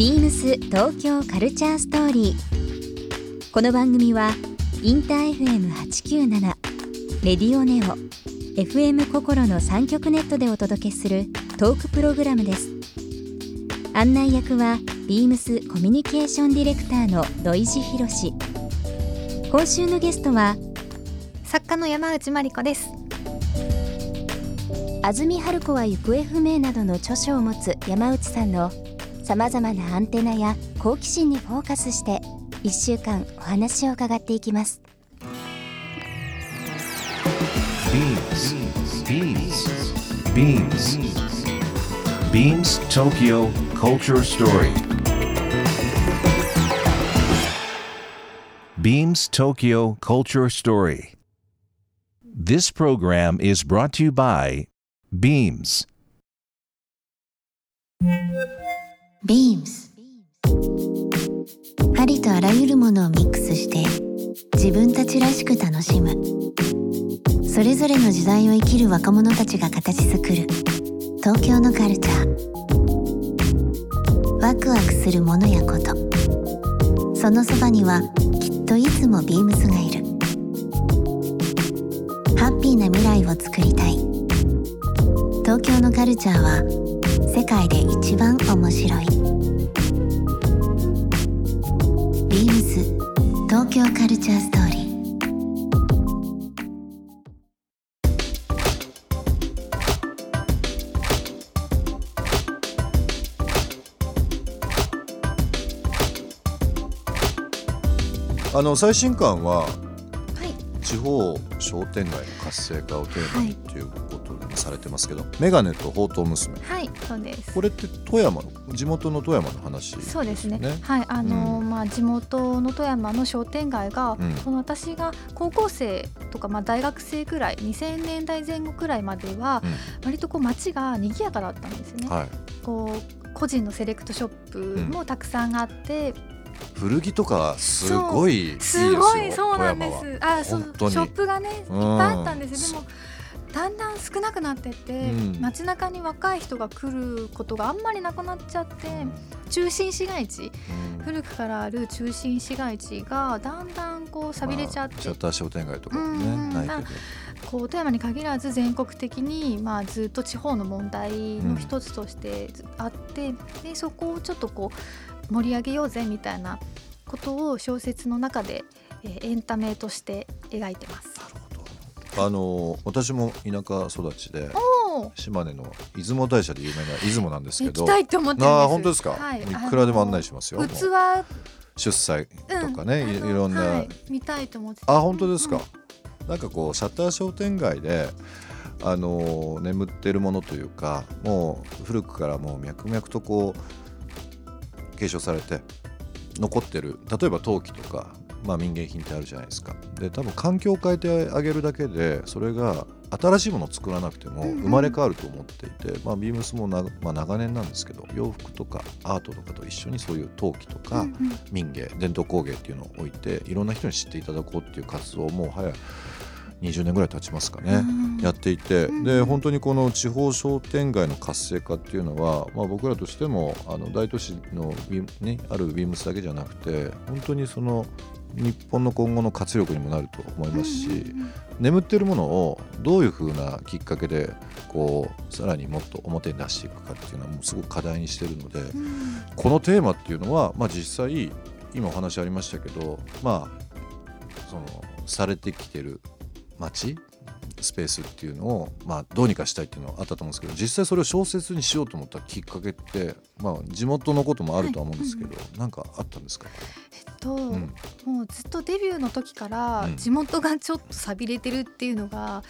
ビームス東京カルチャーストーリー。この番組はインター FM897 レディオネオ FM 心の三極ネットでお届けするトークプログラムです。案内役はビームスコミュニケーションディレクターの土井博志。今週のゲストは作家の山内真理子です安住春子は行方不明などの著書を持つ山内さんのさまざまなアンテナや好奇心にフォーカスして1週間お話を伺っていきます BeamsBeamsBeamsTokyo Culture Story Beams Tokyo Culture Story This program is brought to you by Beams ビームスありとあらゆるものをミックスして自分たちらしく楽しむ。それぞれの時代を生きる若者たちが形作る。東京のカルチャー。ワクワクするものやこと。そのそばにはきっといつもビームスがいる。ハッピーな未来をつくりたい。東京のカルチャーは世界で一番面白い。ビームス東京カルチャーストーリー。あの最新刊ははい。地方商店街の活性化をテーマにっていうされてますけど、メガネと宝刀娘。はいそうです。これって富山の地元の富山の話そうですね。ねはいあの、うまあ地元の富山の商店街が、うん。その私が高校生とかまあ大学生くらい2000年代前後くらいまでは、割とこう街が賑やかだったんですね、はい、こう個人のセレクトショップもたくさんあって、古着とかすごいすごいそうなんです。あ、そうショップがねいっぱいあったんですよ。でもだんだん少なくなってって、うん。街中に若い人が来ることがあんまりなくなっちゃって、中心市街地うん。古くからある中心市街地がだんだんこう寂れちゃって、まあシャッター商店街とかもね、うん。ないけど。こう富山に限らず全国的に、まあ、ずっと地方の問題の一つとしてずあって、でそこをちょっとこう盛り上げようぜみたいなことを小説の中で、えーエンタメとして描いてます。あの私も田舎育ちで島根の出雲大社で有名な出雲なんですけど。行きたいって思ってるんです。ああ本当ですか、はい、いくらでも案内しますよ。器出祭とかね、いうん。いろんな、はい。見たいと思っててあ本当ですか、うん。なんかこうシャッター商店街であのー眠ってるものというかもう古くからもう脈々とこう継承されて残ってる例えば陶器とか、まあ、民芸品ってあるじゃないですか。で多分環境を変えてあげるだけでそれが新しいものを作らなくても生まれ変わると思っていて、まあ、ビームスもな、まあ、長年なんですけど洋服とかアートとかと一緒にそういう陶器とか、民芸伝統工芸っていうのを置いていろんな人に知っていただこうっていう活動をもう早20年ぐらい経ちますかね、うんやっていて、うんで本当にこの地方商店街の活性化っていうのは、まあ、僕らとしてもあの大都市のね、あるビームスだけじゃなくて本当にその日本の今後の活力にもなると思いますし、うんうんうん眠ってるものをどういうふうなきっかけでこうさらにもっと表に出していくかっていうのはもうすごく課題にしてるので。うん。このテーマっていうのは、まあ、実際今お話ありましたけどまあそのされてきてる街スペースっていうのを、まあ、どうにかしたいっていうのはあったと思うんですけど実際それを小説にしようと思ったきっかけって、まあ、地元のこともあるとは思うんですけど、なんかあったんですか、と、ん。もうずっとデビューの時からうん。地元がちょっと寂れてるっていうのが、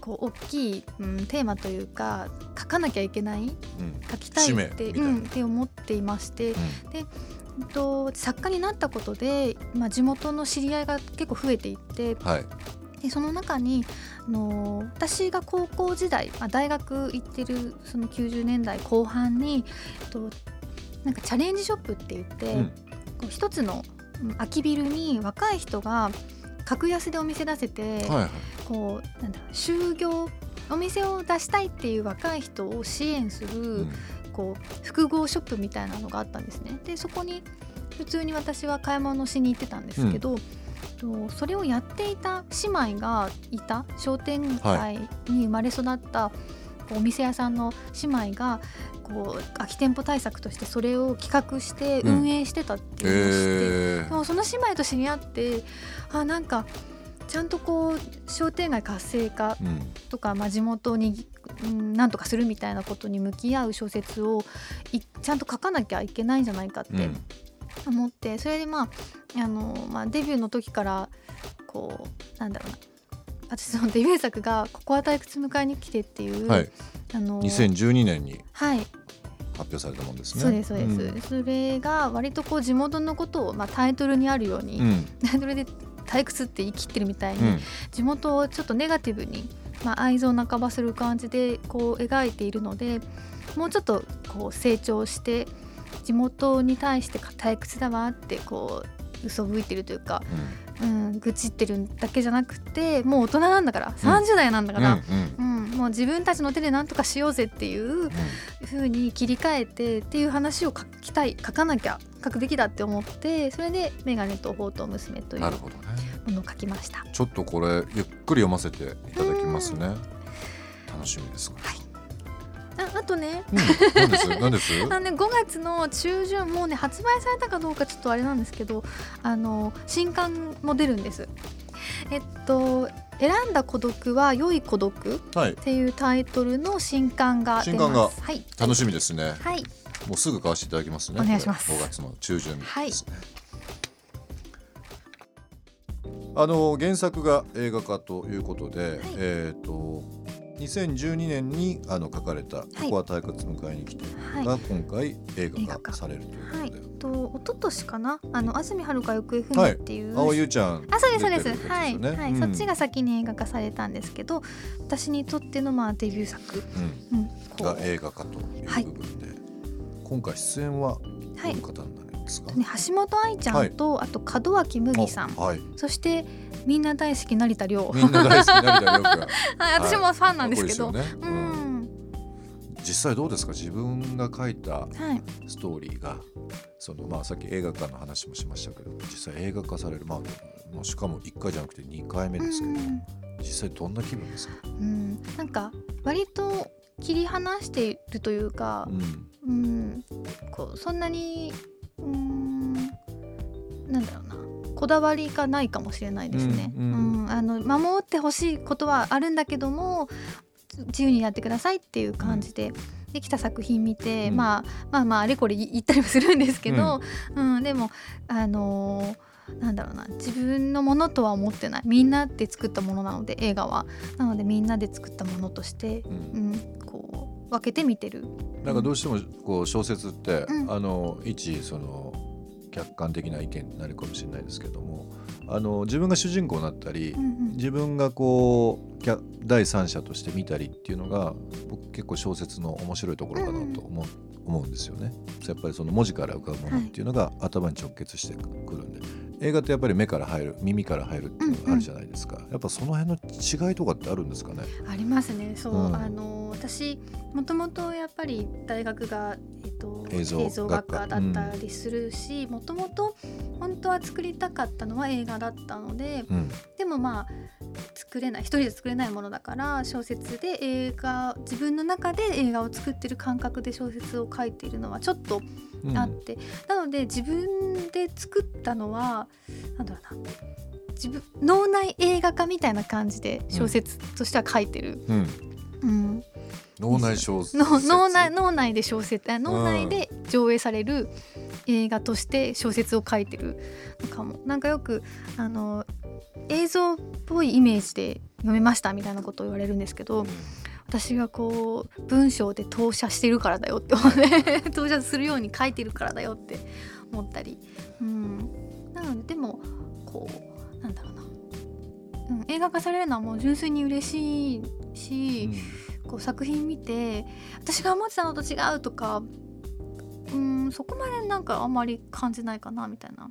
こう大きい、うん、テーマというか書かなきゃいけないうん。書きたいって,、うな、ん、って思っていまして、うん。えっと、作家になったことで、まあ、地元の知り合いが結構増えていってはい。でその中にあの私が高校時代、まあ、大学行ってるその90年代後半に、と、なんかチャレンジショップって言って、うんこう一つのうん空きビルに若い人が格安でお店出せて、はいはい。こうなんだ就業お店を出したいっていう若い人を支援する、うん。こう複合ショップみたいなのがあったんですね。でそこに普通に私は買い物しに行ってたんですけど、とそれをやっていた姉妹がいた商店街に生まれ育ったお店屋さんの姉妹がこう空き店舗対策としてそれを企画してうん運営してたっていうのを知って、えでもその姉妹と知り合ってあなんかちゃんとこう商店街活性化うん。とか、まあ、地元に、うん、なんとかするみたいなことに向き合う小説をいちゃんと書かなきゃいけないんじゃないかってうん。思って、それでまああの、まあ、デビューの時からこうなんだろうな私そのデビュー作が「ここは退屈迎えに来て」っていう、はい。あの2012年にはい。発表されたもんですね。そうですそうです、それが割とこう地元のことを、まあ、タイトルにあるように、うん。うんタイトルで退屈って言い切ってるみたいに、うん。地元をちょっとネガティブに、まあ、愛憎半ばする感じでこう描いているのでもうちょっとこう成長して地元に対して退屈だわってこう嘘吹いてるというか、うん、愚痴ってるだけじゃなくてもう大人なんだから30代なんだから、うんうん。うんもう自分たちの手で何とかしようぜっていう風に切り替えてっていう話を書きたい書かなきゃ書くべきだって思ってそれで「メガネと宝刀娘」というもなるほどね。のを書きました。ちょっとこれゆっくり読ませていただきますね。楽しみですああとね。うん。何です？何です？あのね、5月の中旬もうね発売されたかどうかちょっとあれなんですけどあの新刊も出るんです。えっと「選んだ孤独は良い孤独」はい。っていうタイトルの新刊が出ます。新刊がはい、楽しみですね。はい、もうすぐ買わせていただきますね。お願いします。これ5月の中旬ですね、あの原作が映画化ということで、えっ、と2012年にあの書かれた「ここは退屈迎えに来て」はい。が今回映画化化されるという。ことはい、で、と一昨年かな？あの安住遥行方不明っていう、青ゆちゃんあそうですそうです。はい、はい。うん。そっちが先に映画化されたんですけど私にとってのまあデビュー作、うん。うん、こがう映画化というはい部分で、今回出演はどういう方になるんですか、ね、橋本愛ちゃんと、あと門脇麦さん。あはい。そしてみんな大好き成田凌。はい、私もファンなんですけど、実際どうですか？自分が書いたはい、ストーリーがそのまあさっき映画化の話もしましたけど実際映画化されるまあしかも1回じゃなくて2回目ですけど、実際どんな気分ですか、うん、うん、なんか割と切り離しているというかう、ん。うん、こうそんなに、うん、なんだろうな。こだわりがないかもしれないですね。ううん。ん、あの守ってほしいことはあるんだけども、自由にやってくださいっていう感じで。できた作品見て、うん。まあまあまああれこれ言ったりもするんですけど、うん。でもあのーなんだろうな。自分のものとは思ってない。みんなで作ったものなので映画は。なのでみんなで作ったものとして、うん。うん、分けて見てる。なんかどうしてもこう小説って、うん。あの一その客観的な意見になるかもしれないですけどもあの自分が主人公になったり、うんうん。自分がこう第三者として見たりっていうのが僕結構小説の面白いところかなと思う,、思うんですよね。やっぱりその文字から浮かぶものっていうのが頭に直結してくるんで、映画ってやっぱり目から入る耳から入るっていうのがあるじゃないですか、やっぱその辺の違いとかってあるんですかね？ありますね。そう、うん。あの私もともとやっぱり大学が、えっと、映像学科だったりするしもともと本当は作りたかったのは映画だったのでうん。でもまあ作れない一人で作れないものだから小説で映画自分の中で映画を作ってる感覚で小説を書いているのはちょっとうん。あって、なので自分で作ったのはなんだろうな自分脳内映画化みたいな感じで小説としては書いてる。うん。うん。脳内小説。の脳内脳内で小説あ脳内で上映される映画として小説を書いてるのかも。なんかよくあの映像っぽいイメージで読めましたみたいなことを言われるんですけど私がこう文章で投射してるからだよって思って投射するように書いてるからだよって思ったり、うん、なのででもこうなんだろうな、うん、映画化されるのはもう純粋に嬉しいし、こう作品見て私が思ってたのと違うとかうんそこまでなんかあんまり感じないかなみたいな。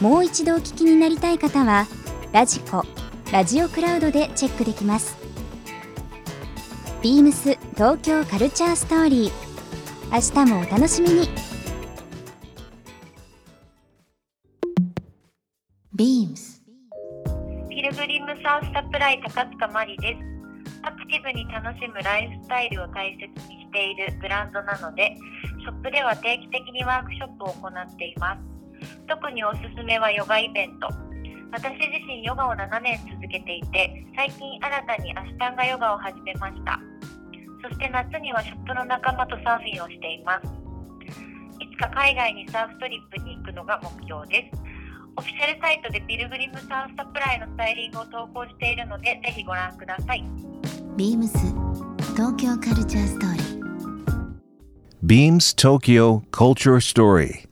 もう一度お聞きになりたい方はラジコラジオクラウドでチェックできますビームス東京カルチャーストーリー明日もお楽しみに beams ピルグリムサウスサプライ高塚まりです。アクティブに楽しむライフスタイルを大切にしているブランドなので、ショップでは定期的にワークショップを行っています。特におすすめはヨガイベント。私自身ヨガを7年続けていて、最近新たにアシタンガヨガを始めました。そして夏にはショップの仲間とサーフィンをしています。いつか海外にサーフトリップに行くのが目標です。オフィシャルサイトでピルグリムサウスサプライのスタイリングを投稿しているので、ぜひご覧ください。ビームス東京カルチャーストーリー Beams Tokyo Culture Story.